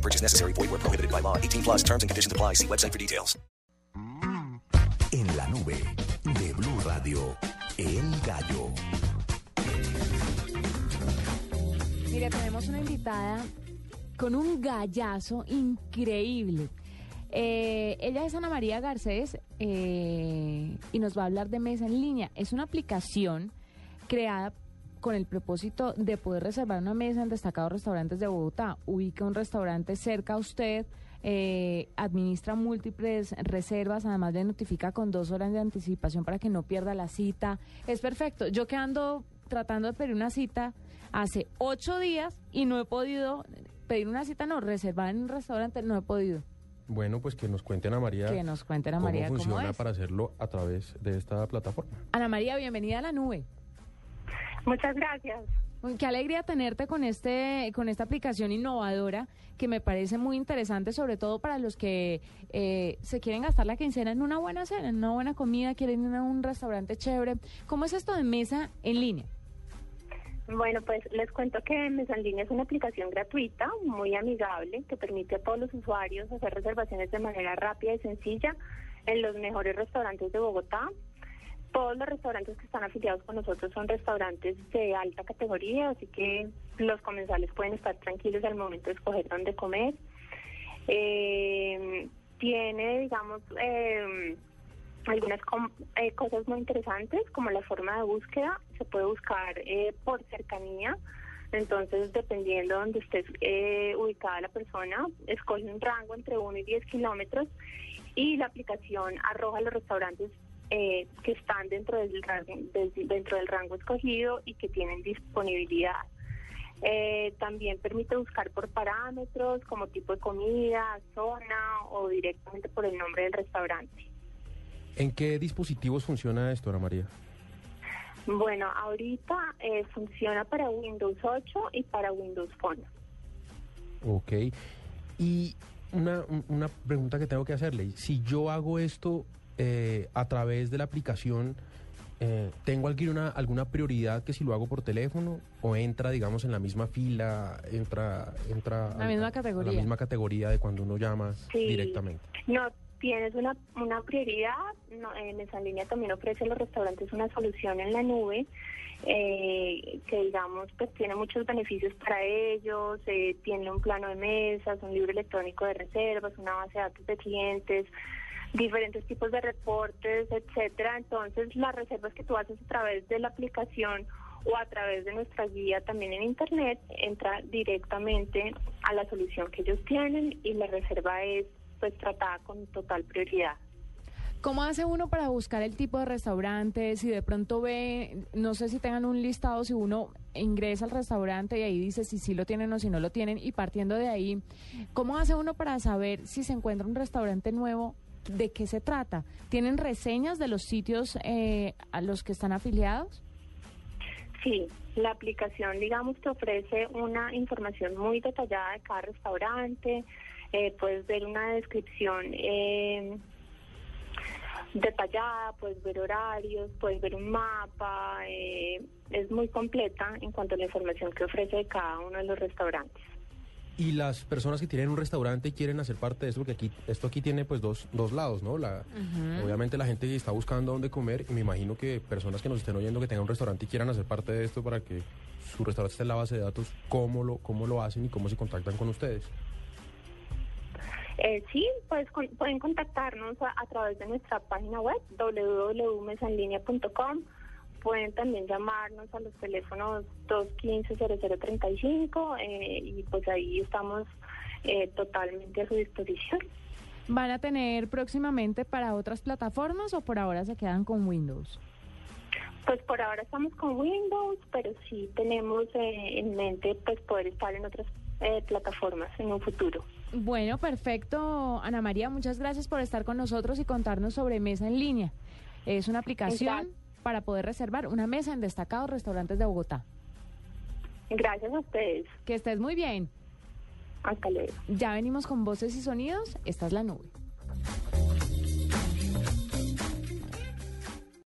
No purchase necessary. Void where prohibited by law. 18 plus terms and conditions apply. See website for details. En la nube de Blue Radio, El Gallo. Mira, tenemos una invitada con un gallazo increíble. Eh, ella es Ana María Garcés eh, y nos va a hablar de Mesa en Línea. Es una aplicación creada con el propósito de poder reservar una mesa en destacados restaurantes de Bogotá. Ubica un restaurante cerca a usted, eh, administra múltiples reservas, además le notifica con dos horas de anticipación para que no pierda la cita. Es perfecto. Yo que ando tratando de pedir una cita hace ocho días y no he podido pedir una cita, no, reservar en un restaurante, no he podido. Bueno, pues que nos cuenten a María. Que nos cuenten a cómo María cómo funciona es. para hacerlo a través de esta plataforma. Ana María, bienvenida a la nube. Muchas gracias. Qué alegría tenerte con este, con esta aplicación innovadora que me parece muy interesante, sobre todo para los que eh, se quieren gastar la quincena en una buena cena, en una buena comida, quieren ir a un restaurante chévere. ¿Cómo es esto de mesa en línea? Bueno, pues les cuento que Mesa en Línea es una aplicación gratuita, muy amigable, que permite a todos los usuarios hacer reservaciones de manera rápida y sencilla en los mejores restaurantes de Bogotá. Todos los restaurantes que están afiliados con nosotros son restaurantes de alta categoría, así que los comensales pueden estar tranquilos al momento de escoger dónde comer. Eh, tiene, digamos, eh, algunas eh, cosas muy interesantes como la forma de búsqueda. Se puede buscar eh, por cercanía. Entonces, dependiendo de donde esté eh, ubicada la persona, escoge un rango entre 1 y 10 kilómetros y la aplicación arroja los restaurantes eh, que están dentro del, rango, des- dentro del rango escogido y que tienen disponibilidad. Eh, también permite buscar por parámetros como tipo de comida, zona o directamente por el nombre del restaurante. ¿En qué dispositivos funciona esto, Ana María? Bueno, ahorita eh, funciona para Windows 8 y para Windows Phone. Ok. Y una, un- una pregunta que tengo que hacerle. Si yo hago esto eh, a través de la aplicación, eh, ¿tengo alguna, alguna prioridad que si lo hago por teléfono o entra, digamos, en la misma fila, entra... entra La a- misma a- a categoría. la misma categoría de cuando uno llama Sí. directamente? No tienes una, una prioridad. No, en esa línea también ofrece a los restaurantes una solución en la nube eh, que digamos pues tiene muchos beneficios para ellos. eh, tiene un plano de mesas, un libro electrónico de reservas, una base de datos de clientes diferentes tipos de reportes, etcétera. Entonces, las reservas que tú haces a través de la aplicación o a través de nuestra guía también en internet entra directamente a la solución que ellos tienen y la reserva es pues tratada con total prioridad. ¿Cómo hace uno para buscar el tipo de restaurante? Si de pronto ve, no sé si tengan un listado, si uno ingresa al restaurante y ahí dice si sí lo tienen o si no lo tienen, y partiendo de ahí, ¿cómo hace uno para saber si se encuentra un restaurante nuevo? ¿De qué se trata? ¿Tienen reseñas de los sitios eh, a los que están afiliados? Sí, la aplicación, digamos, te ofrece una información muy detallada de cada restaurante, eh, puedes ver una descripción eh, detallada, puedes ver horarios, puedes ver un mapa, eh, es muy completa en cuanto a la información que ofrece de cada uno de los restaurantes. Y las personas que tienen un restaurante y quieren hacer parte de esto, porque aquí, esto aquí tiene pues dos, dos lados, ¿no? La, Obviamente la gente que está buscando dónde comer, y me imagino que personas que nos estén oyendo que tengan un restaurante y quieran hacer parte de esto para que su restaurante esté en la base de datos, ¿cómo lo, cómo lo hacen y cómo se contactan con ustedes? Eh, sí, pues con- pueden contactarnos a, a través de nuestra página web www.mesanlinea.com. Pueden también llamarnos a los teléfonos 215-0035 eh, y pues ahí estamos eh, totalmente a su disposición. ¿Van a tener próximamente para otras plataformas o por ahora se quedan con Windows? Pues por ahora estamos con Windows, pero sí tenemos eh, en mente pues poder estar en otras eh, plataformas en un futuro. Bueno, perfecto. Ana María, muchas gracias por estar con nosotros y contarnos sobre Mesa en Línea. Es una aplicación Exacto. Para poder reservar una mesa en destacados restaurantes de Bogotá. Gracias a ustedes. Que estés muy bien. Hasta luego. Ya venimos con voces y sonidos. Esta es la nube.